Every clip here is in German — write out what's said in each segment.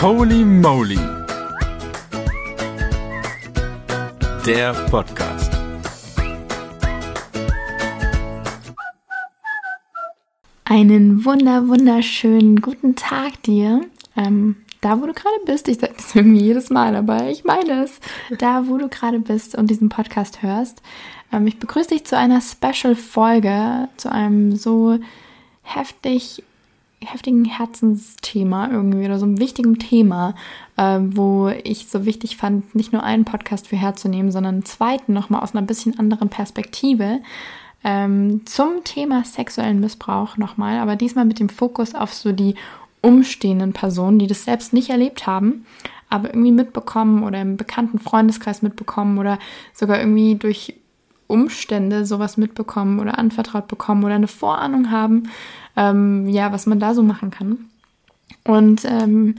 Holy Moly. Der Podcast. Einen wunder, wunderschönen guten Tag dir. Ähm, da, wo du gerade bist, ich sage das irgendwie jedes Mal, aber ich meine es, da, wo du gerade bist und diesen Podcast hörst. Ähm, ich begrüße dich zu einer Special-Folge, zu einem so heftig, heftigen Herzensthema irgendwie oder so einem wichtigen Thema, äh, wo ich so wichtig fand, nicht nur einen Podcast für herzunehmen, sondern einen zweiten nochmal aus einer bisschen anderen Perspektive ähm, zum Thema sexuellen Missbrauch nochmal, aber diesmal mit dem Fokus auf so die umstehenden Personen, die das selbst nicht erlebt haben, aber irgendwie mitbekommen oder im bekannten Freundeskreis mitbekommen oder sogar irgendwie durch Umstände sowas mitbekommen oder anvertraut bekommen oder eine Vorahnung haben, ähm, ja, was man da so machen kann. Und ähm,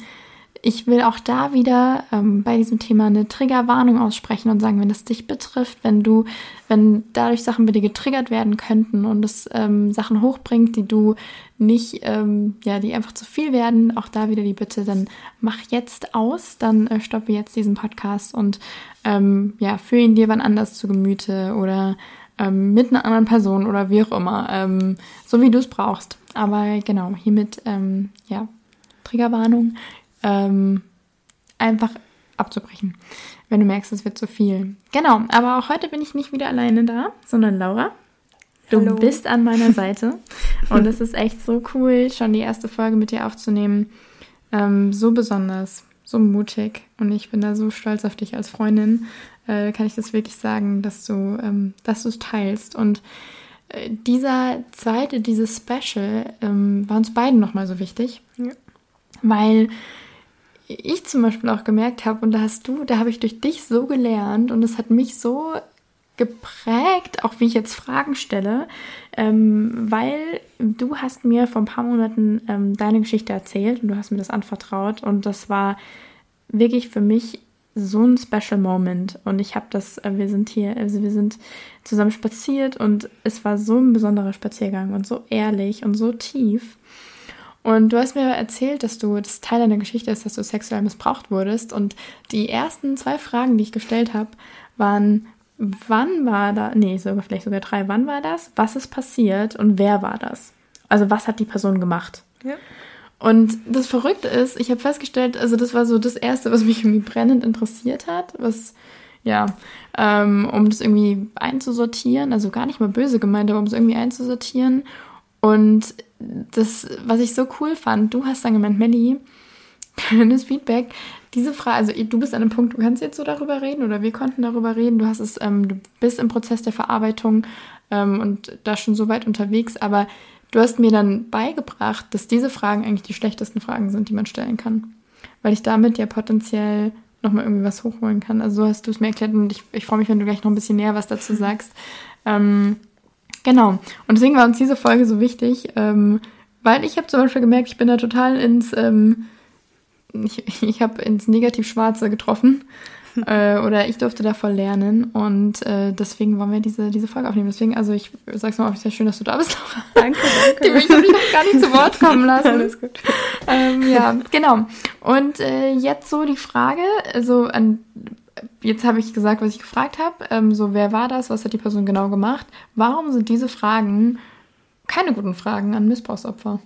ich will auch da wieder ähm, bei diesem Thema eine Triggerwarnung aussprechen und sagen, wenn es dich betrifft, wenn du, wenn dadurch Sachen dir getriggert werden könnten und es ähm, Sachen hochbringt, die du nicht, ähm, ja, die einfach zu viel werden, auch da wieder die Bitte, dann mach jetzt aus, dann äh, stoppe jetzt diesen Podcast und ähm, ja, führe ihn dir wann anders zu Gemüte oder ähm, mit einer anderen Person oder wie auch immer, ähm, so wie du es brauchst. Aber genau, hiermit, ja, Triggerwarnung ähm, einfach abzubrechen, wenn du merkst, es wird zu viel. Genau, aber auch heute bin ich nicht wieder alleine da, sondern Laura. Du Hallo. bist an meiner Seite und es ist echt so cool, schon die erste Folge mit dir aufzunehmen. Ähm, so besonders, so mutig und ich bin da so stolz auf dich als Freundin. Äh, kann ich das wirklich sagen, dass du, ähm, dass du es teilst und äh, dieser zweite, dieses Special, ähm, war uns beiden nochmal so wichtig, Ja. weil ich zum Beispiel auch gemerkt habe, und da hast du, da habe ich durch dich so gelernt und es hat mich so geprägt, auch wie ich jetzt Fragen stelle, ähm, weil du hast mir vor ein paar Monaten ähm, deine Geschichte erzählt und du hast mir das anvertraut und das war wirklich für mich so ein Special Moment und ich habe das, äh, wir sind hier, also wir sind zusammen spaziert und es war so ein besonderer Spaziergang und so ehrlich und so tief. Und du hast mir erzählt, dass du das Teil deiner Geschichte ist, dass du sexuell missbraucht wurdest. Und die ersten zwei Fragen, die ich gestellt habe, waren, wann war da, nee, sogar vielleicht sogar drei, wann war das, was ist passiert und wer war das? Also was hat die Person gemacht? Ja. Und das Verrückte ist, ich habe festgestellt, also das war so das Erste, was mich irgendwie brennend interessiert hat, was, ja, ähm, um das irgendwie einzusortieren, also gar nicht mal böse gemeint, aber um es irgendwie einzusortieren. Und das, was ich so cool fand, du hast dann gemeint, Melli, kleines Feedback, diese Frage, also du bist an einem Punkt, du kannst jetzt so darüber reden oder wir konnten darüber reden, du hast es, ähm, du bist im Prozess der Verarbeitung ähm, und da schon so weit unterwegs, aber du hast mir dann beigebracht, dass diese Fragen eigentlich die schlechtesten Fragen sind, die man stellen kann. Weil ich damit ja potenziell nochmal irgendwie was hochholen kann. Also so hast du es mir erklärt und ich, ich freue mich, wenn du gleich noch ein bisschen näher was dazu sagst. Ähm, genau. Und deswegen war uns diese Folge so wichtig, ähm, weil ich habe zum Beispiel gemerkt, ich bin da total ins, ähm, ich, ich habe ins Negativ-Schwarze getroffen. äh, oder ich durfte da voll lernen und äh, deswegen wollen wir diese, diese Folge aufnehmen. Deswegen, also ich sag's mal, sehr schön, dass du da bist, Laura. Danke, danke. Die mich natürlich noch gar nicht zu Wort kommen lassen. Alles gut. Ähm, ja, genau. Und äh, jetzt so die Frage, also an, jetzt habe ich gesagt, was ich gefragt habe. Ähm, so, wer war das? Was hat die Person genau gemacht? Warum sind diese Fragen keine guten Fragen an Missbrauchsopfer?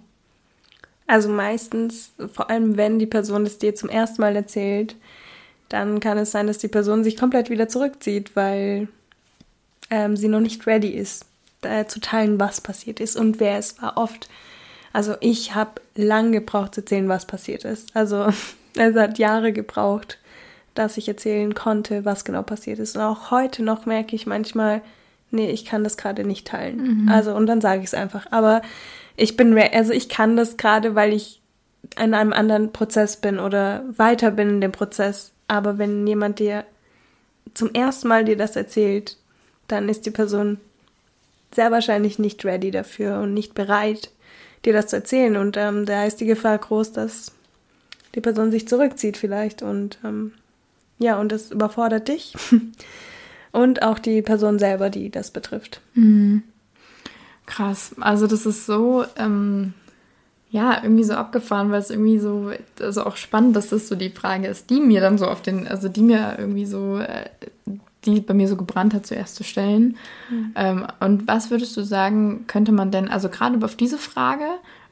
Also meistens, vor allem wenn die Person es dir zum ersten Mal erzählt, dann kann es sein, dass die Person sich komplett wieder zurückzieht, weil ähm, sie noch nicht ready ist, äh, zu teilen, was passiert ist und wer es war. Oft, also ich habe lang gebraucht zu erzählen, was passiert ist. Also es hat Jahre gebraucht, dass ich erzählen konnte, was genau passiert ist. Und auch heute noch merke ich manchmal, nee, ich kann das gerade nicht teilen. Also und dann sage ich es einfach. Aber ich bin, also ich kann das gerade, weil ich in einem anderen Prozess bin oder weiter bin in dem Prozess. Aber wenn jemand dir zum ersten Mal dir das erzählt, dann ist die Person sehr wahrscheinlich nicht ready dafür und nicht bereit, dir das zu erzählen. Und ähm, da ist die Gefahr groß, dass die Person sich zurückzieht vielleicht und ähm, ja, und das überfordert dich und auch die Person selber, die das betrifft. Krass. Also das ist so, ähm, ja, irgendwie so abgefahren, weil es irgendwie so, also auch spannend, dass das so die Frage ist, die mir dann so auf den, also die mir irgendwie so, äh, die bei mir so gebrannt hat, zuerst zu stellen. Mhm. Ähm, und was würdest du sagen, könnte man denn, also gerade auf diese Frage,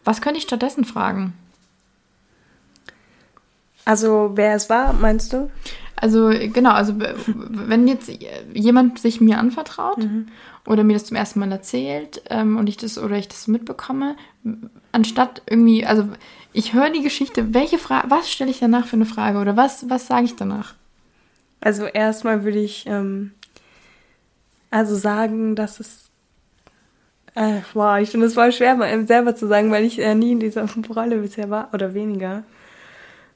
was könnte ich stattdessen fragen? Also wer es war, meinst du? Also genau, also wenn jetzt jemand sich mir anvertraut mhm. oder mir das zum ersten Mal erzählt ähm, und ich das oder ich das mitbekomme, anstatt irgendwie, also ich höre die Geschichte, welche Frage, was stelle ich danach für eine Frage oder was, was sage ich danach? Also erstmal würde ich ähm, also sagen, dass es äh, wow, ich finde es voll schwer, mal selber zu sagen, weil ich äh, nie in dieser Rolle bisher war oder weniger.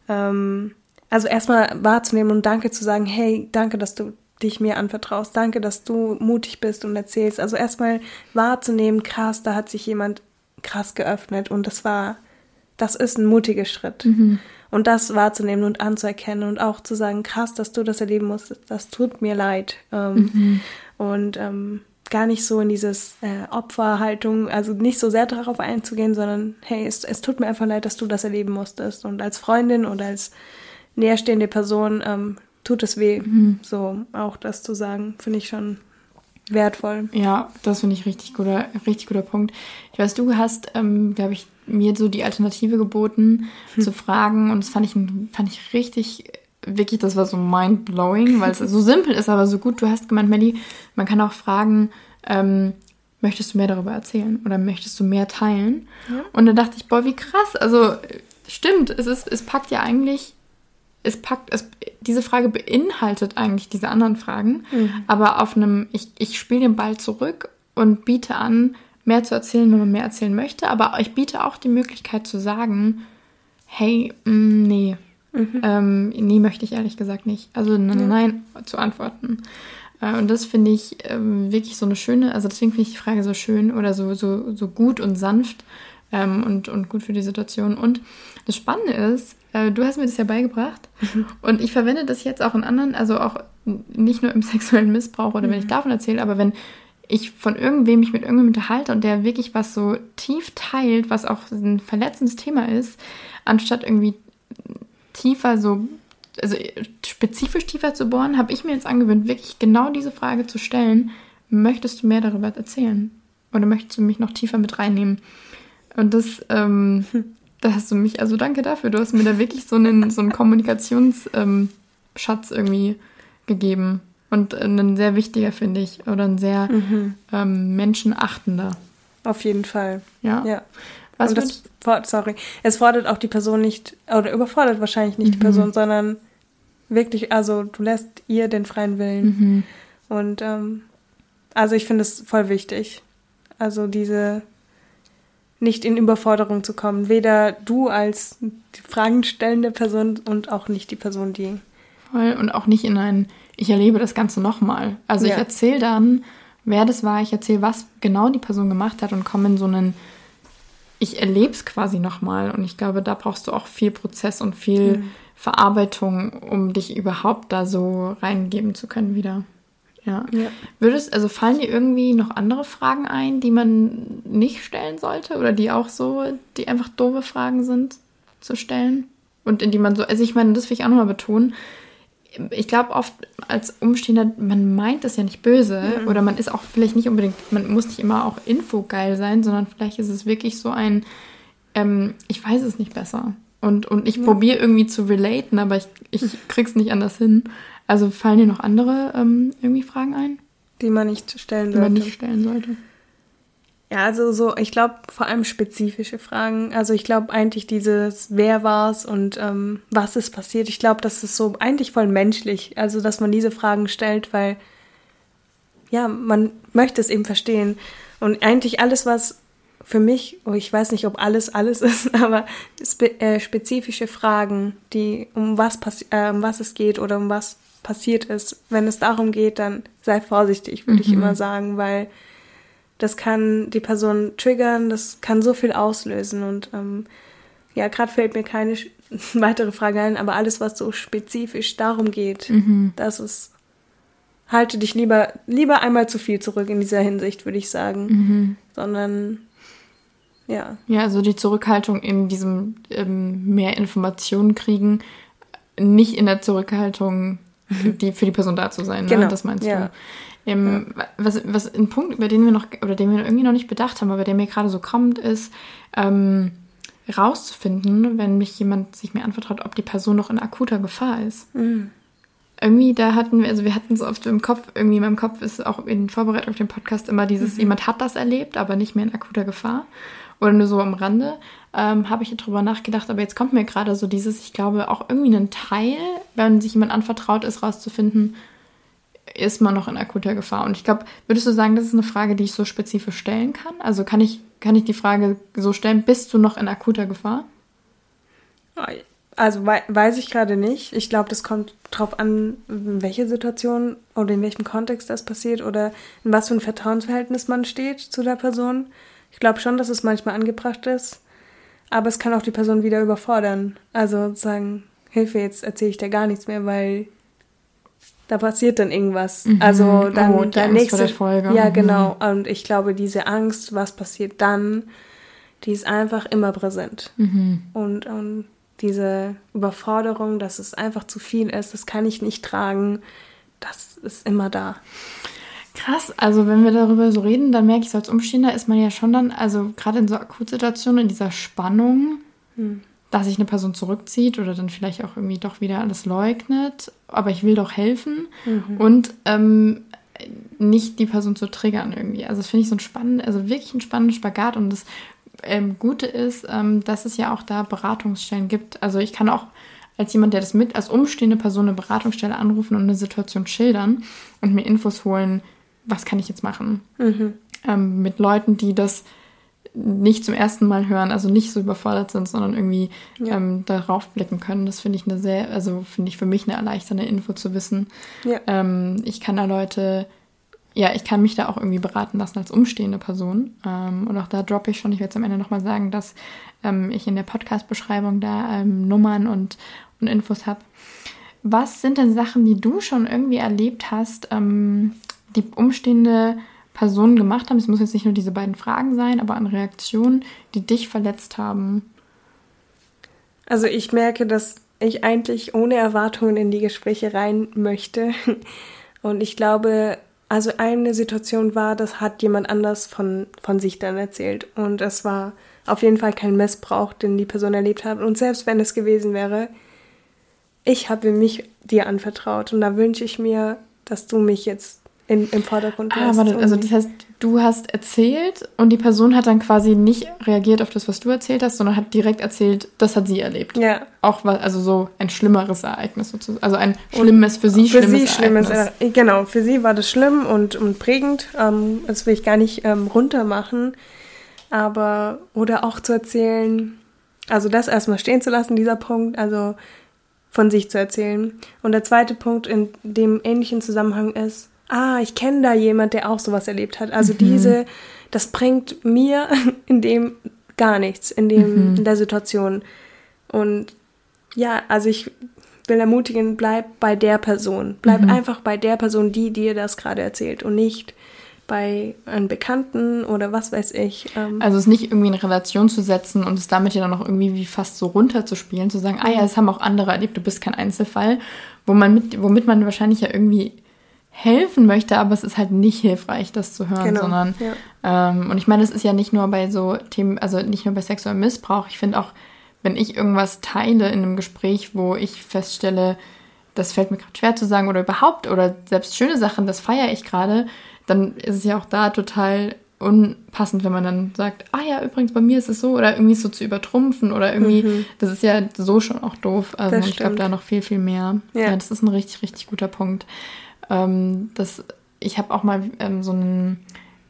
Ähm, also erstmal wahrzunehmen und Danke zu sagen, hey, danke, dass du dich mir anvertraust, danke, dass du mutig bist und erzählst. Also erstmal wahrzunehmen, krass, da hat sich jemand krass geöffnet und das war, das ist ein mutiger Schritt. Mhm. Und das wahrzunehmen und anzuerkennen und auch zu sagen, krass, dass du das erleben musstest, das tut mir leid. Ähm, mhm. Und ähm, gar nicht so in dieses äh, Opferhaltung, also nicht so sehr darauf einzugehen, sondern hey, es, es tut mir einfach leid, dass du das erleben musstest. Und als Freundin oder als näherstehende Person ähm, tut es weh. Mhm. So auch das zu sagen, finde ich schon wertvoll. Ja, das finde ich richtig guter, richtig guter Punkt. Ich weiß, du hast, ähm, glaube ich, mir so die Alternative geboten, hm. zu fragen, und das fand ich, fand ich richtig, wirklich, das war so mind-blowing, weil es so simpel ist, aber so gut. Du hast gemeint, Melly, man kann auch fragen, ähm, möchtest du mehr darüber erzählen oder möchtest du mehr teilen? Ja. Und dann dachte ich, boah, wie krass. Also, stimmt, es ist, es packt ja eigentlich es packt, es, diese Frage beinhaltet eigentlich diese anderen Fragen, mhm. aber auf einem, ich, ich spiele den Ball zurück und biete an, mehr zu erzählen, wenn man mehr erzählen möchte, aber ich biete auch die Möglichkeit zu sagen, hey, mh, mm, nee, mhm. ähm, nee, möchte ich ehrlich gesagt nicht. Also nein, ja. nein zu antworten. Äh, und das finde ich ähm, wirklich so eine schöne, also deswegen finde ich die Frage so schön oder so, so, so gut und sanft ähm, und, und gut für die Situation. Und das Spannende ist, äh, du hast mir das ja beigebracht mhm. und ich verwende das jetzt auch in anderen, also auch nicht nur im sexuellen Missbrauch oder mhm. wenn ich mhm. davon erzähle, aber wenn ich von irgendwem mich mit irgendwem unterhalte und der wirklich was so tief teilt, was auch ein verletzendes Thema ist, anstatt irgendwie tiefer so, also spezifisch tiefer zu bohren, habe ich mir jetzt angewöhnt, wirklich genau diese Frage zu stellen, möchtest du mehr darüber erzählen? Oder möchtest du mich noch tiefer mit reinnehmen? Und das ähm, da hast du mich, also danke dafür. Du hast mir da wirklich so einen, so einen Kommunikationsschatz ähm, irgendwie gegeben. Und äh, ein sehr wichtiger, finde ich. Oder ein sehr mhm. ähm, menschenachtender. Auf jeden Fall. Ja. ja. Was Und das, sorry, es fordert auch die Person nicht, oder überfordert wahrscheinlich nicht mhm. die Person, sondern wirklich, also du lässt ihr den freien Willen. Mhm. Und ähm, also ich finde es voll wichtig. Also diese nicht in Überforderung zu kommen. Weder du als die Fragen stellende Person und auch nicht die Person, die. Voll. Und auch nicht in ein, ich erlebe das Ganze nochmal. Also ja. ich erzähle dann, wer das war, ich erzähle, was genau die Person gemacht hat und komme in so einen, ich erlebe es quasi nochmal. Und ich glaube, da brauchst du auch viel Prozess und viel mhm. Verarbeitung, um dich überhaupt da so reingeben zu können wieder. Ja. ja. Würdest, also fallen dir irgendwie noch andere Fragen ein, die man nicht stellen sollte oder die auch so, die einfach doofe Fragen sind zu stellen? Und in die man so, also ich meine, das will ich auch nochmal betonen. Ich glaube oft als Umstehender, man meint das ja nicht böse mhm. oder man ist auch vielleicht nicht unbedingt, man muss nicht immer auch infogeil sein, sondern vielleicht ist es wirklich so ein, ähm, ich weiß es nicht besser. Und, und ich ja. probiere irgendwie zu relaten, aber ich, ich krieg's nicht anders hin. Also fallen dir noch andere ähm, irgendwie Fragen ein? Die man nicht stellen sollte. Die man nicht stellen sollte. Ja, also so, ich glaube vor allem spezifische Fragen. Also ich glaube eigentlich dieses, wer war's und ähm, was ist passiert. Ich glaube, das ist so eigentlich voll menschlich. Also dass man diese Fragen stellt, weil ja, man möchte es eben verstehen. Und eigentlich alles, was für mich, oh, ich weiß nicht, ob alles alles ist, aber spe äh, spezifische Fragen, die um was, äh, um was es geht oder um was passiert ist. Wenn es darum geht, dann sei vorsichtig, würde mhm. ich immer sagen, weil das kann die Person triggern, das kann so viel auslösen und ähm, ja, gerade fällt mir keine weitere Frage ein, aber alles, was so spezifisch darum geht, mhm. das ist halte dich lieber lieber einmal zu viel zurück in dieser Hinsicht, würde ich sagen, mhm. sondern ja. Ja, also die Zurückhaltung in diesem ähm, mehr Informationen kriegen, nicht in der Zurückhaltung, die, für die Person da zu sein. Ne? Genau, Das meinst ja. du. Ähm, was, was ein Punkt, über den wir noch, oder den wir irgendwie noch nicht bedacht haben, aber der mir gerade so kommt, ist, ähm, rauszufinden, wenn mich jemand sich mir anvertraut, ob die Person noch in akuter Gefahr ist. Mhm. Irgendwie, da hatten wir, also wir hatten es oft im Kopf, irgendwie in meinem Kopf ist auch in Vorbereitung auf den Podcast immer dieses, jemand hat das erlebt, aber nicht mehr in akuter Gefahr. Oder nur so am Rande. Ähm, Habe ich drüber nachgedacht, aber jetzt kommt mir gerade so dieses, ich glaube, auch irgendwie ein Teil, wenn sich jemand anvertraut ist, rauszufinden, ist man noch in akuter Gefahr. Und ich glaube, würdest du sagen, das ist eine Frage, die ich so spezifisch stellen kann? Also kann ich, kann ich die Frage so stellen, bist du noch in akuter Gefahr? Also wei weiß ich gerade nicht. Ich glaube, das kommt drauf an, in welche Situation oder in welchem Kontext das passiert oder in was für ein Vertrauensverhältnis man steht zu der Person. Ich glaube schon, dass es manchmal angebracht ist, aber es kann auch die Person wieder überfordern. Also sagen, Hilfe, jetzt erzähle ich dir gar nichts mehr, weil da passiert dann irgendwas. Also dann Oh, der nächste Folge. Ja, Mhm. genau. Und ich glaube, diese Angst, was passiert dann, die ist einfach immer präsent. Mhm. Und, und diese Überforderung, dass es einfach zu viel ist, das kann ich nicht tragen, das ist immer da. Krass, also wenn wir darüber so reden, dann merke ich so als Umstehender ist man ja schon dann, also gerade in so Akutsituationen, in dieser Spannung, dass sich eine Person zurückzieht oder dann vielleicht auch irgendwie doch wieder alles leugnet, aber ich will doch helfen und ähm, nicht die Person zu triggern irgendwie. Also das finde ich so ein spannend, also wirklich ein spannender Spagat und das ähm, Gute ist, ähm, dass es ja auch da Beratungsstellen gibt. Also ich kann auch als jemand, der das mit, als umstehende Person eine Beratungsstelle anrufen und eine Situation schildern und mir Infos holen, was kann ich jetzt machen? Ähm, mit Leuten, die das nicht zum ersten Mal hören, also nicht so überfordert sind, sondern irgendwie Ja. ähm, darauf blicken können. Das finde ich eine sehr, also finde ich für mich eine erleichternde Info zu wissen. Ja. Ähm, ich kann da Leute, ja, ich kann mich da auch irgendwie beraten lassen als umstehende Person. Ähm, und auch da droppe ich schon, ich werde es am Ende nochmal sagen, dass ähm, ich in der Podcast-Beschreibung da ähm, Nummern und, und Infos habe. Was sind denn Sachen, die du schon irgendwie erlebt hast, ähm, die umstehende Personen gemacht haben? Es muss jetzt nicht nur diese beiden Fragen sein, aber an Reaktionen, die dich verletzt haben. Also ich merke, dass ich eigentlich ohne Erwartungen in die Gespräche rein möchte. Und ich glaube, also eine Situation war, das hat jemand anders von, von sich dann erzählt. Und es war auf jeden Fall kein Missbrauch, den die Person erlebt hat. Und selbst wenn es gewesen wäre, ich habe mich dir anvertraut. Und da wünsche ich mir, dass du mich jetzt in, im Vordergrund Ah, warte, also das heißt, du hast erzählt und die Person hat dann quasi nicht reagiert auf das, was du erzählt hast, sondern hat direkt erzählt, das hat sie erlebt. ja, Auch was, also so ein schlimmeres Ereignis sozusagen. Also ein schlimmes, für sie für schlimmes sie schlimmes Ereignis. Ereignis. Genau, für sie war das schlimm und, und prägend. Ähm, das will ich gar nicht ähm, runtermachen. Aber, oder auch zu erzählen, also das erstmal stehen zu lassen, dieser Punkt, also von sich zu erzählen. Und der zweite Punkt in dem ähnlichen Zusammenhang ist, ah, ich kenne da jemand, der auch sowas erlebt hat. Also diese, das bringt mir in dem gar nichts, in dem, in der Situation. Und ja, also ich will ermutigen, bleib bei der Person. Bleib einfach bei der Person, die dir das gerade erzählt und nicht bei einem Bekannten oder was weiß ich. Ähm, Also es nicht irgendwie in Relation zu setzen und es damit ja dann noch irgendwie wie fast so runterzuspielen, zu sagen, ah ja, das haben auch andere erlebt, du bist kein Einzelfall, wo man mit, womit man wahrscheinlich ja irgendwie helfen möchte, aber es ist halt nicht hilfreich, das zu hören, Genau, sondern ähm, und ich meine, es ist ja nicht nur bei so Themen, also nicht nur bei sexuellem Missbrauch, ich finde auch, wenn ich irgendwas teile in einem Gespräch, wo ich feststelle, das fällt mir gerade schwer zu sagen oder überhaupt oder selbst schöne Sachen, das feiere ich gerade, dann ist es ja auch da total unpassend, wenn man dann sagt, ah ja, übrigens bei mir ist es so oder irgendwie so zu übertrumpfen oder irgendwie, das ist ja so schon auch doof. Also Mhm. Das ich glaube da noch viel, viel mehr. Ja. Ja, das ist ein richtig, richtig guter Punkt. Ähm, das, ich habe auch mal ähm, so ein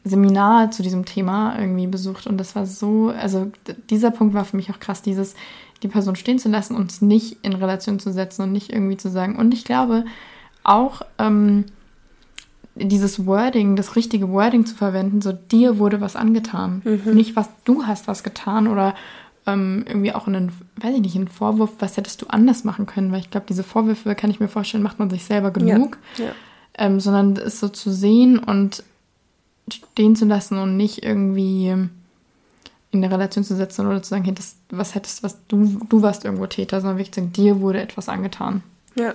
Seminar zu diesem Thema irgendwie besucht und das war so, also dieser Punkt war für mich auch krass, dieses die Person stehen zu lassen und es nicht in Relation zu setzen und nicht irgendwie zu sagen. Und ich glaube auch ähm, dieses Wording, das richtige Wording zu verwenden, so dir wurde was angetan, nicht was du hast was getan oder ähm, irgendwie auch einen, weiß ich nicht, einen Vorwurf, was hättest du anders machen können, weil ich glaube, diese Vorwürfe kann ich mir vorstellen, macht man sich selber genug ja. Ähm, sondern es so zu sehen und stehen zu lassen und nicht irgendwie in eine Relation zu setzen oder zu sagen, hey, das, was hättest, was du, du warst irgendwo Täter, sondern wirklich zu sagen, dir wurde etwas angetan. Ja.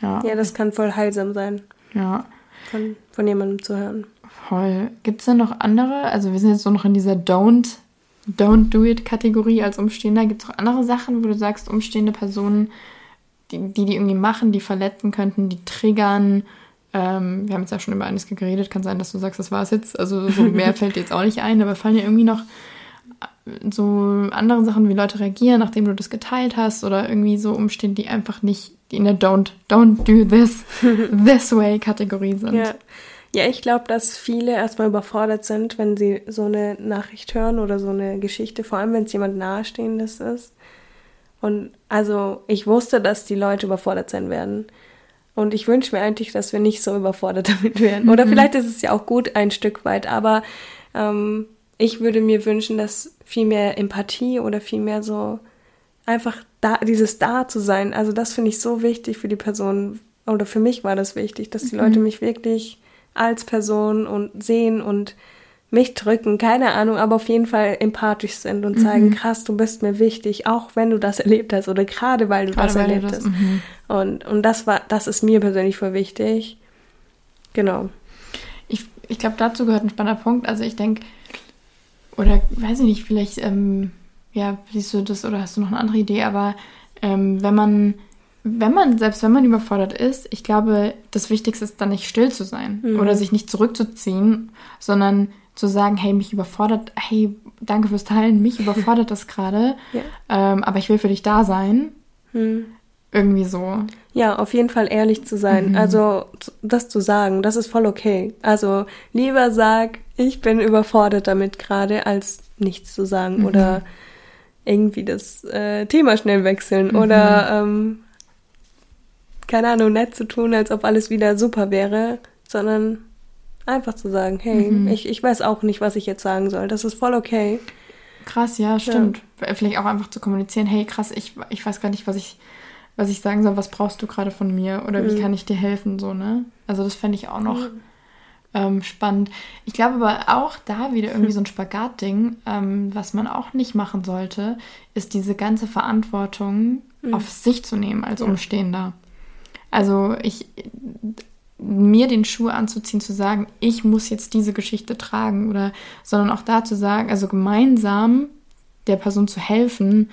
Ja. Ja, das kann voll heilsam sein, Ja. von, von jemandem zu hören. Voll. Gibt es denn noch andere? Also wir sind jetzt so noch in dieser Don't, Don't Do It Kategorie als Umstehender. Gibt es auch andere Sachen, wo du sagst, umstehende Personen, die, die die irgendwie machen, die verletzen könnten, die triggern? Ähm, wir haben jetzt ja schon über eines geredet. Kann sein, dass du sagst, das war's jetzt. Also so mehr fällt dir jetzt auch nicht ein. Aber fallen dir irgendwie noch so andere Sachen, wie Leute reagieren, nachdem du das geteilt hast oder irgendwie so umstehen, die einfach nicht, in der Don't, Don't do this, this way Kategorie sind. Ja. Ja, ich glaube, dass viele erstmal überfordert sind, wenn sie so eine Nachricht hören oder so eine Geschichte, vor allem wenn es jemand Nahestehendes ist. Und also ich wusste, dass die Leute überfordert sein werden. Und ich wünsche mir eigentlich, dass wir nicht so überfordert damit werden. Oder vielleicht ist es ja auch gut ein Stück weit, aber ähm, ich würde mir wünschen, dass viel mehr Empathie oder viel mehr so einfach da, dieses Da zu sein. Also das finde ich so wichtig für die Person. Oder für mich war das wichtig, dass die Leute mich wirklich als Person und sehen und mich drücken, keine Ahnung, aber auf jeden Fall empathisch sind und zeigen, krass, du bist mir wichtig, auch wenn du das erlebt hast oder gerade weil du Gerade das weil du erlebt das- hast. mhm. Und, und das war, das ist mir persönlich voll wichtig. Genau. Ich, ich glaube, dazu gehört ein spannender Punkt. Also ich denke, oder weiß ich nicht, vielleicht, ähm, ja, siehst du das oder hast du noch eine andere Idee, aber ähm, wenn man, wenn man, selbst wenn man überfordert ist, ich glaube, das Wichtigste ist dann nicht still zu sein Mhm. oder sich nicht zurückzuziehen, sondern zu sagen, hey, mich überfordert, hey, danke fürs Teilen, mich überfordert das gerade, Ja. ähm, aber ich will für dich da sein. Hm. Irgendwie so. Ja, auf jeden Fall ehrlich zu sein. Mhm. Also das zu sagen, das ist voll okay. Also lieber sag, ich bin überfordert damit gerade, als nichts zu sagen Mhm. oder irgendwie das äh, Thema schnell wechseln Mhm. oder ähm, keine Ahnung, nett zu tun, als ob alles wieder super wäre, sondern einfach zu sagen, hey, Mhm. ich, ich weiß auch nicht, was ich jetzt sagen soll. Das ist voll okay. Krass, ja, stimmt. Vielleicht auch einfach zu kommunizieren, hey, krass, ich, ich weiß gar nicht, was ich, was ich sagen soll, was brauchst du gerade von mir oder wie Mhm. kann ich dir helfen, so, ne? Also das fände ich auch noch ähm, spannend. Ich glaube aber auch da wieder irgendwie so ein Spagatding, ähm, was man auch nicht machen sollte, ist diese ganze Verantwortung auf sich zu nehmen als Umstehender. Also ich mir den Schuh anzuziehen, zu sagen, ich muss jetzt diese Geschichte tragen oder sondern auch da zu sagen, also gemeinsam der Person zu helfen,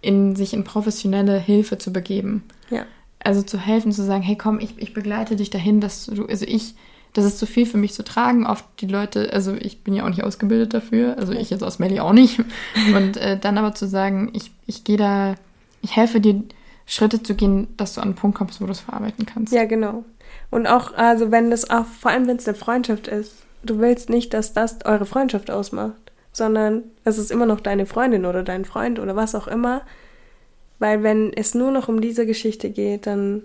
in sich in professionelle Hilfe zu begeben. Ja. Also zu helfen, zu sagen, hey komm, ich, ich begleite dich dahin, dass du, also ich, das ist zu viel für mich zu tragen. Oft die Leute, also ich bin ja auch nicht ausgebildet dafür, also ich jetzt aus Melli auch nicht. Und äh, dann aber zu sagen, ich, ich gehe da, ich helfe dir, Schritte zu gehen, dass du an einen Punkt kommst, wo du es verarbeiten kannst. Ja, genau. Und auch, also wenn das auch, vor allem wenn es eine Freundschaft ist, du willst nicht, dass das eure Freundschaft ausmacht, sondern es ist immer noch deine Freundin oder dein Freund oder was auch immer. Weil wenn es nur noch um diese Geschichte geht, dann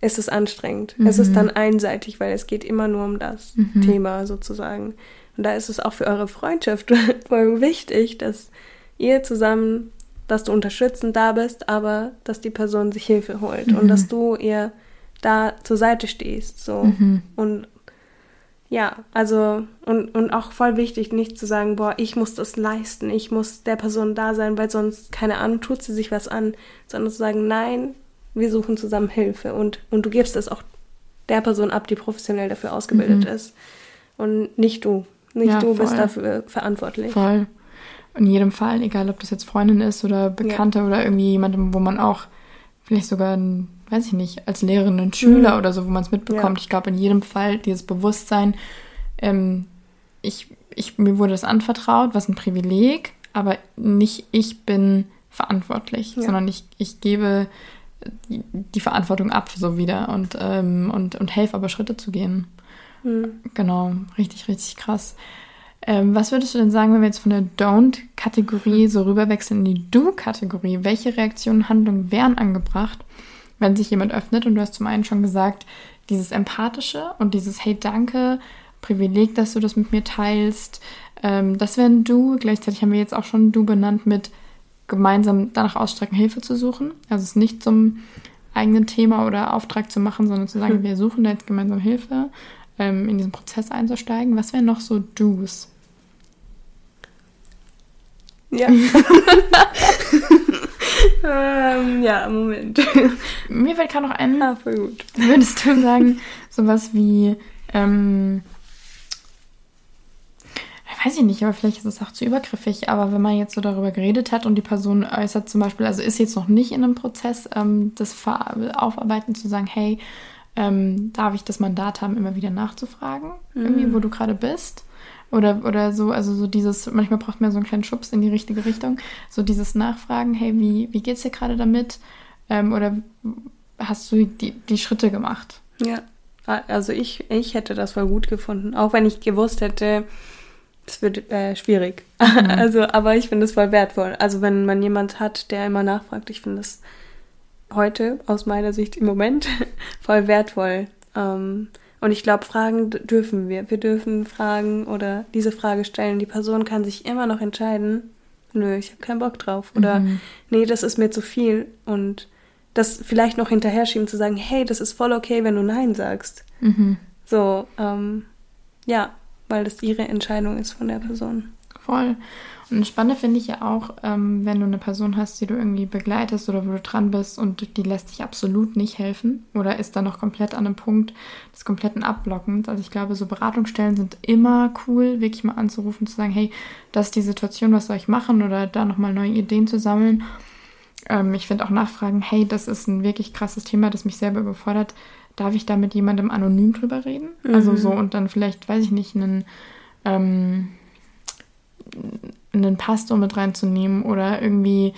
ist es anstrengend. Es ist dann einseitig, weil es geht immer nur um das Thema sozusagen. Und da ist es auch für eure Freundschaft voll wichtig, dass ihr zusammen, dass du unterstützend da bist, aber dass die Person sich Hilfe holt und dass du ihr da zur Seite stehst. So. Und ja, also, und, und auch voll wichtig, nicht zu sagen, boah, ich muss das leisten, ich muss der Person da sein, weil sonst, keine Ahnung, tut sie sich was an, sondern zu sagen, nein, wir suchen zusammen Hilfe und, und du gibst es auch der Person ab, die professionell dafür ausgebildet ist. Und nicht du. Nicht Ja, du bist voll. dafür verantwortlich. Voll. In jedem Fall, egal ob das jetzt Freundin ist oder Bekannte oder irgendwie jemandem, wo man auch vielleicht sogar, ein, weiß ich nicht, als Lehrerin, einen Schüler Mhm. oder so, wo man es mitbekommt. Ja. Ich glaube, in jedem Fall dieses Bewusstsein, ähm, ich, ich, mir wurde das anvertraut, was ein Privileg, aber nicht ich bin verantwortlich, Ja. sondern ich, ich gebe die, die Verantwortung ab, so wieder und, ähm, und, und helfe aber Schritte zu gehen. Mhm. Genau, richtig, richtig krass. Ähm, was würdest du denn sagen, wenn wir jetzt von der Don't-Kategorie so rüberwechseln in die Do-Kategorie? Welche Reaktionen, Handlungen wären angebracht, wenn sich jemand öffnet? Und du hast zum einen schon gesagt, dieses Empathische und dieses Hey, danke, Privileg, dass du das mit mir teilst. Ähm, das wäre ein Du. Gleichzeitig haben wir jetzt auch schon ein Du benannt mit gemeinsam danach ausstrecken, Hilfe zu suchen. Also es nicht zum eigenen Thema oder Auftrag zu machen, sondern zu sagen, wir suchen da jetzt gemeinsam Hilfe, ähm, in diesen Prozess einzusteigen. Was wären noch so Do's? Ja. ähm, ja, Moment. Mir fällt gerade noch ein, Ah, voll gut. würdest du sagen, sowas wie, ähm, weiß ich nicht, aber vielleicht ist es auch zu übergriffig, aber wenn man jetzt so darüber geredet hat und die Person äußert zum Beispiel, also ist jetzt noch nicht in einem Prozess, ähm, das Aufarbeiten zu sagen, hey, ähm, darf ich das Mandat haben, immer wieder nachzufragen, irgendwie, wo du gerade bist? Oder, oder so, also so dieses, manchmal braucht man so einen kleinen Schubs in die richtige Richtung, so dieses Nachfragen, hey, wie, wie geht's dir gerade damit? Ähm, oder hast du die, die Schritte gemacht? Ja. Also ich, ich hätte das voll gut gefunden. Auch wenn ich gewusst hätte, es wird äh, schwierig. Also, aber ich finde es voll wertvoll. Also wenn man jemand hat, der immer nachfragt, ich finde es heute aus meiner Sicht im Moment voll wertvoll. Ähm, und ich glaube, fragen dürfen wir. Wir dürfen fragen oder diese Frage stellen. Die Person kann sich immer noch entscheiden, nö, ich habe keinen Bock drauf. Oder nee, das ist mir zu viel. Und das vielleicht noch hinterher schieben, zu sagen, hey, das ist voll okay, wenn du Nein sagst. Mhm. So, ähm, ja, weil das ihre Entscheidung ist von der Person. Voll. Und das Spannende finde ich ja auch, ähm, wenn du eine Person hast, die du irgendwie begleitest oder wo du dran bist und die lässt dich absolut nicht helfen oder ist dann noch komplett an einem Punkt des kompletten Abblockens. Also ich glaube, so Beratungsstellen sind immer cool, wirklich mal anzurufen, zu sagen, hey, das ist die Situation, was soll ich machen oder da nochmal neue Ideen zu sammeln. Ähm, ich finde auch nachfragen, hey, das ist ein wirklich krasses Thema, das mich selber überfordert. Darf ich da mit jemandem anonym drüber reden? Also so und dann vielleicht, weiß ich nicht, einen, ähm, einen Pastor mit reinzunehmen oder irgendwie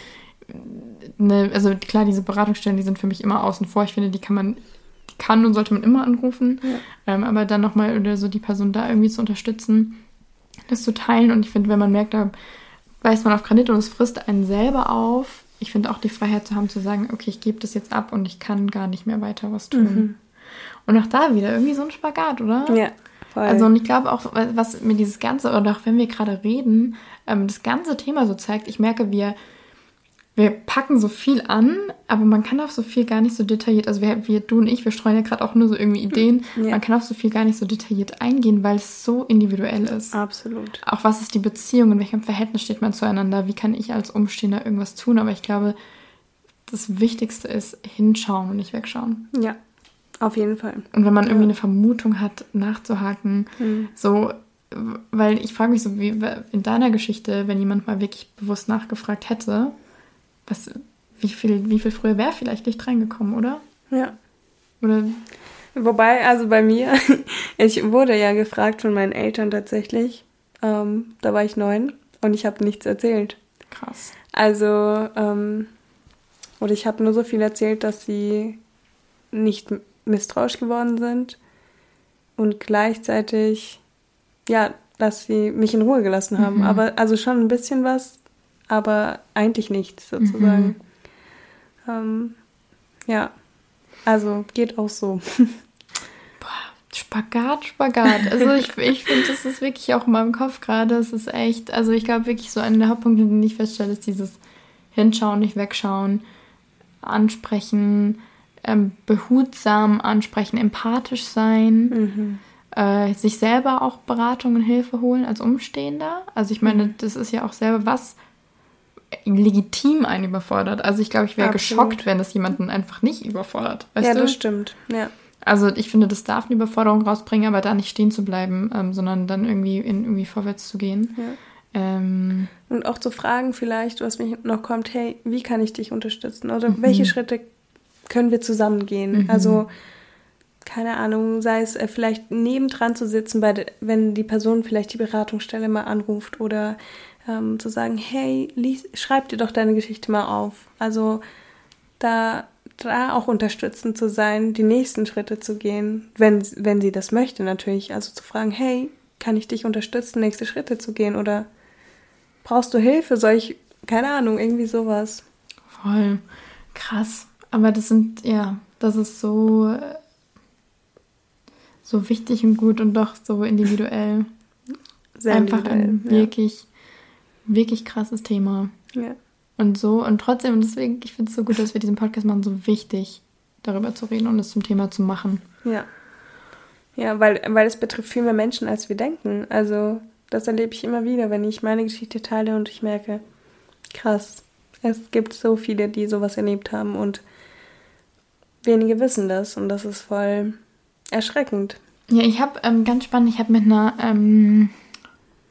eine, also klar, diese Beratungsstellen, die sind für mich immer außen vor. Ich finde, die kann man, die kann und sollte man immer anrufen. Ähm, aber dann nochmal oder so die Person da irgendwie zu unterstützen, das zu teilen. Und ich finde, wenn man merkt, da beißt man auf Granit und es frisst einen selber auf. Ich finde auch die Freiheit zu haben, zu sagen, okay, ich gebe das jetzt ab und ich kann gar nicht mehr weiter was tun. Und auch da wieder irgendwie so ein Spagat, oder? Ja, voll. Also und ich glaube auch, was mir dieses Ganze, oder auch wenn wir gerade reden, ähm, das ganze Thema so zeigt, ich merke, wir, wir packen so viel an, aber man kann auf so viel gar nicht so detailliert, also wir, wir du und ich, wir streuen ja gerade auch nur so irgendwie Ideen, Ja. man kann auf so viel gar nicht so detailliert eingehen, weil es so individuell ist. Absolut. Auch was ist die Beziehung, in welchem Verhältnis steht man zueinander, wie kann ich als Umstehender irgendwas tun, aber ich glaube, das Wichtigste ist hinschauen und nicht wegschauen. Ja, auf jeden Fall. Und wenn man irgendwie eine Vermutung hat, nachzuhaken, so, weil ich frage mich so, wie in deiner Geschichte, wenn jemand mal wirklich bewusst nachgefragt hätte, was, wie viel, wie viel früher wäre vielleicht Licht reingekommen, oder? Ja. Oder Wobei, also bei mir, ich wurde ja gefragt von meinen Eltern tatsächlich. Ähm, da war ich neun und ich habe nichts erzählt. krass. Also, ähm, oder ich habe nur so viel erzählt, dass sie nicht misstrauisch geworden sind und gleichzeitig, ja, dass sie mich in Ruhe gelassen haben. Aber also schon ein bisschen was, aber eigentlich nichts sozusagen. Ähm, ja, also geht auch so. Spagat, Spagat. Also ich, ich finde, das ist wirklich auch in meinem Kopf gerade. Es ist echt, also ich glaube wirklich so einer der Hauptpunkte, den ich feststelle, ist dieses Hinschauen, nicht wegschauen, ansprechen, ähm, behutsam ansprechen, empathisch sein, äh, sich selber auch Beratung und Hilfe holen als Umstehender. Also ich meine, das ist ja auch selber was legitim einen überfordert. Also ich glaube, ich wäre geschockt, wenn das jemanden einfach nicht überfordert. Ja, du? das stimmt. Ja. Also ich finde, das darf eine Überforderung rausbringen, aber da nicht stehen zu bleiben, ähm, sondern dann irgendwie in, irgendwie vorwärts zu gehen. Ja. Ähm, Und auch zu fragen vielleicht, was mich noch kommt, hey, wie kann ich dich unterstützen? Oder welche Schritte können wir zusammen gehen? Also, keine Ahnung, sei es äh, vielleicht nebendran zu sitzen, bei der, wenn die Person vielleicht die Beratungsstelle mal anruft oder ähm, zu sagen, hey, lies, schreib dir doch deine Geschichte mal auf. Also da, da auch unterstützend zu sein, die nächsten Schritte zu gehen, wenn, wenn sie das möchte natürlich. Also zu fragen, hey, kann ich dich unterstützen, nächste Schritte zu gehen oder brauchst du Hilfe? Soll ich, keine Ahnung, irgendwie sowas. voll krass. Aber das sind, ja, das ist so, äh, so wichtig und gut und doch so individuell. Sehr Einfach ein individuell, wirklich, wirklich krasses Thema. ja. ja. Und so, und trotzdem, und deswegen, ich finde es so gut, dass wir diesen Podcast machen, so wichtig, darüber zu reden und es zum Thema zu machen. Ja. Ja, weil, weil es betrifft viel mehr Menschen, als wir denken. Also, das erlebe ich immer wieder, wenn ich meine Geschichte teile und ich merke, krass. Es gibt so viele, die sowas erlebt haben und wenige wissen das und das ist voll erschreckend. Ja, ich habe ähm, ganz spannend, ich habe mit einer ähm,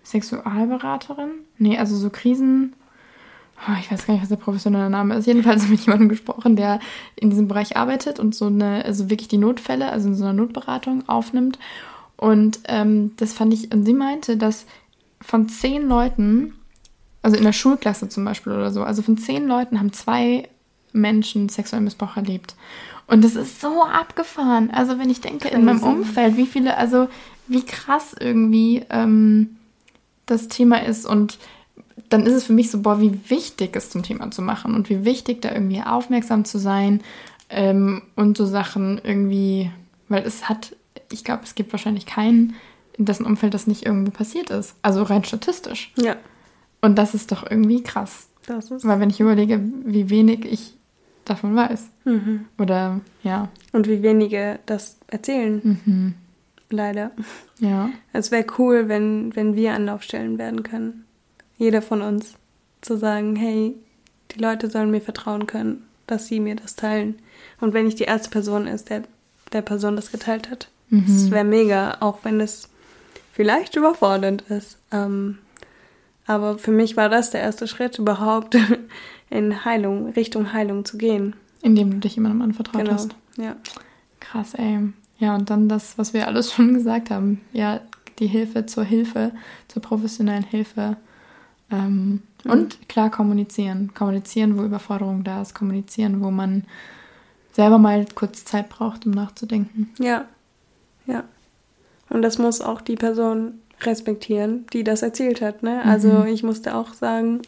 Sexualberaterin, nee, also so Krisen, oh, ich weiß gar nicht, was der professionelle Name ist, jedenfalls mit jemandem gesprochen, der in diesem Bereich arbeitet und so eine, also wirklich die Notfälle, also in so einer Notberatung aufnimmt. Und ähm, das fand ich, und sie meinte, dass von zehn Leuten, also in der Schulklasse zum Beispiel oder so, also von zehn Leuten haben zwei Menschen sexuellen Missbrauch erlebt. Und das ist so abgefahren. Also wenn ich denke, in meinem Umfeld, wie viele, also wie krass irgendwie ähm, das Thema ist und dann ist es für mich so, boah, wie wichtig es zum Thema zu machen und wie wichtig da irgendwie aufmerksam zu sein ähm, und so Sachen irgendwie, weil es hat, ich glaube, es gibt wahrscheinlich keinen, in dessen Umfeld das nicht irgendwie passiert ist. Also rein statistisch. Ja. Und das ist doch irgendwie krass. Das ist. Weil wenn ich überlege, wie wenig ich davon weiß. Mhm. Oder ja. Und wie wenige das erzählen. Mhm. Leider. Ja. Es wäre cool, wenn, wenn wir Anlaufstellen werden können. Jeder von uns. Zu sagen, hey, die Leute sollen mir vertrauen können, dass sie mir das teilen. Und wenn ich die erste Person ist, der der Person das geteilt hat. Mhm. Das wäre mega, auch wenn es vielleicht überfordernd ist. Ähm, aber für mich war das der erste Schritt, überhaupt in Heilung, Richtung Heilung zu gehen. Indem du dich jemandem anvertraut Genau. hast. Ja. Krass, ey. Ja, und dann das, was wir alles schon gesagt haben. Ja, die Hilfe zur Hilfe, zur professionellen Hilfe. Ähm, Mhm. Und klar kommunizieren. Kommunizieren, wo Überforderung da ist. Kommunizieren, wo man selber mal kurz Zeit braucht, um nachzudenken. Ja. Ja. Und das muss auch die Person respektieren, die das erzählt hat. Ne? Also Mhm. ich musste auch sagen,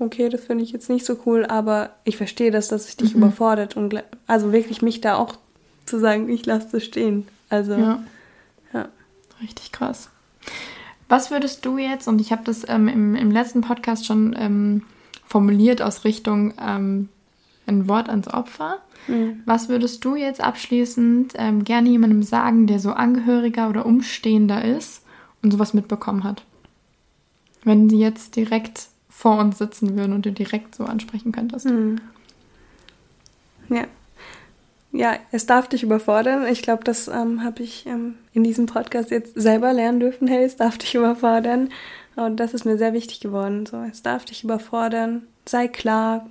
okay, das finde ich jetzt nicht so cool, aber ich verstehe das, dass es dich Mhm. überfordert und also wirklich mich da auch zu sagen, ich lasse das stehen. Also Ja. ja. Richtig krass. Was würdest du jetzt, und ich habe das ähm, im, im letzten Podcast schon ähm, formuliert aus Richtung ähm, ein Wort ans Opfer, Mhm. was würdest du jetzt abschließend ähm, gerne jemandem sagen, der so Angehöriger oder Umstehender ist und sowas mitbekommen hat? Wenn die jetzt direkt vor uns sitzen würden und du direkt so ansprechen könntest. Mhm. Ja. Ja, es darf dich überfordern. Ich glaube, das ähm, habe ich ähm, in diesem Podcast jetzt selber lernen dürfen. Hey, es darf dich überfordern. Und das ist mir sehr wichtig geworden. So, es darf dich überfordern. Sei klar,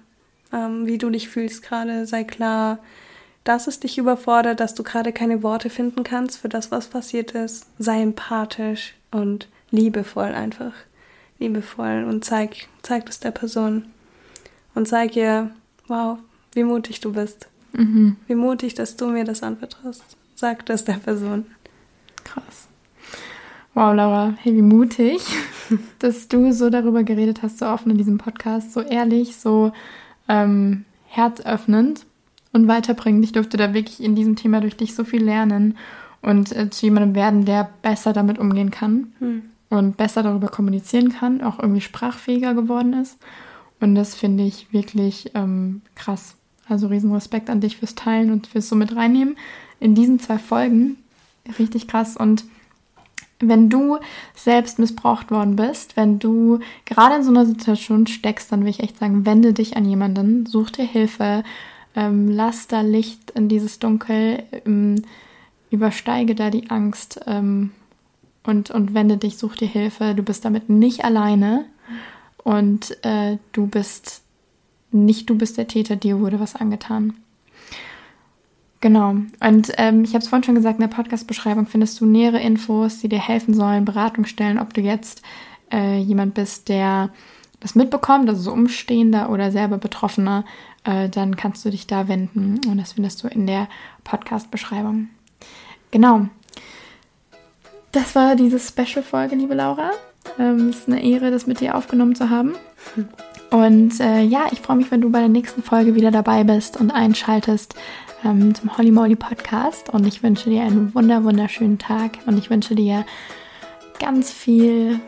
ähm, wie du dich fühlst gerade. Sei klar, dass es dich überfordert, dass du gerade keine Worte finden kannst für das, was passiert ist. Sei empathisch und liebevoll einfach. Liebevoll und zeig, zeig es der Person. Und zeig ihr, wow, wie mutig du bist. Mhm. Wie mutig, dass du mir das anvertraust. Sag das der Person. Krass. Wow, Laura, hey, wie mutig, dass du so darüber geredet hast, so offen in diesem Podcast, so ehrlich, so ähm, herzöffnend und weiterbringend. Ich durfte da wirklich in diesem Thema durch dich so viel lernen und äh, zu jemandem werden, der besser damit umgehen kann Hm. Und besser darüber kommunizieren kann, auch irgendwie sprachfähiger geworden ist. Und das finde ich wirklich ähm, krass. Also riesen Respekt an dich fürs Teilen und fürs so mit reinnehmen in diesen zwei Folgen. Richtig krass. Und wenn du selbst missbraucht worden bist, wenn du gerade in so einer Situation steckst, dann will ich echt sagen, wende dich an jemanden, such dir Hilfe, ähm, lass da Licht in dieses Dunkel, ähm, übersteige da die Angst ähm, und, und wende dich, such dir Hilfe. Du bist damit nicht alleine und äh, du bist nicht du bist der Täter, dir wurde was angetan. Genau. Und ähm, ich habe es vorhin schon gesagt, in der Podcast-Beschreibung findest du nähere Infos, die dir helfen sollen, Beratungsstellen, ob du jetzt äh, jemand bist, der das mitbekommt, also so Umstehender oder selber Betroffener, äh, dann kannst du dich da wenden. Und das findest du in der Podcast-Beschreibung. Genau. Das war diese Special-Folge, liebe Laura. Ähm, es ist eine Ehre, das mit dir aufgenommen zu haben. Und äh, ja, ich freue mich, wenn du bei der nächsten Folge wieder dabei bist und einschaltest ähm, zum Holly Moly Podcast. Und ich wünsche dir einen wunder, wunderschönen Tag und ich wünsche dir ganz viel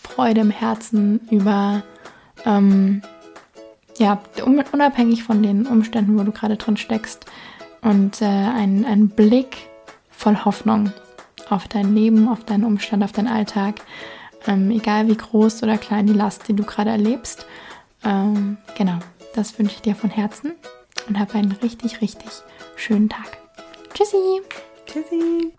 Freude im Herzen über, ähm, ja, un unabhängig von den Umständen, wo du gerade drin steckst und äh, einen, einen Blick voll Hoffnung auf dein Leben, auf deinen Umstand, auf deinen Alltag, ähm, egal wie groß oder klein die Last, die du gerade erlebst. Ähm, genau, das wünsche ich dir von Herzen und hab einen richtig, richtig schönen Tag. Tschüssi! Tschüssi!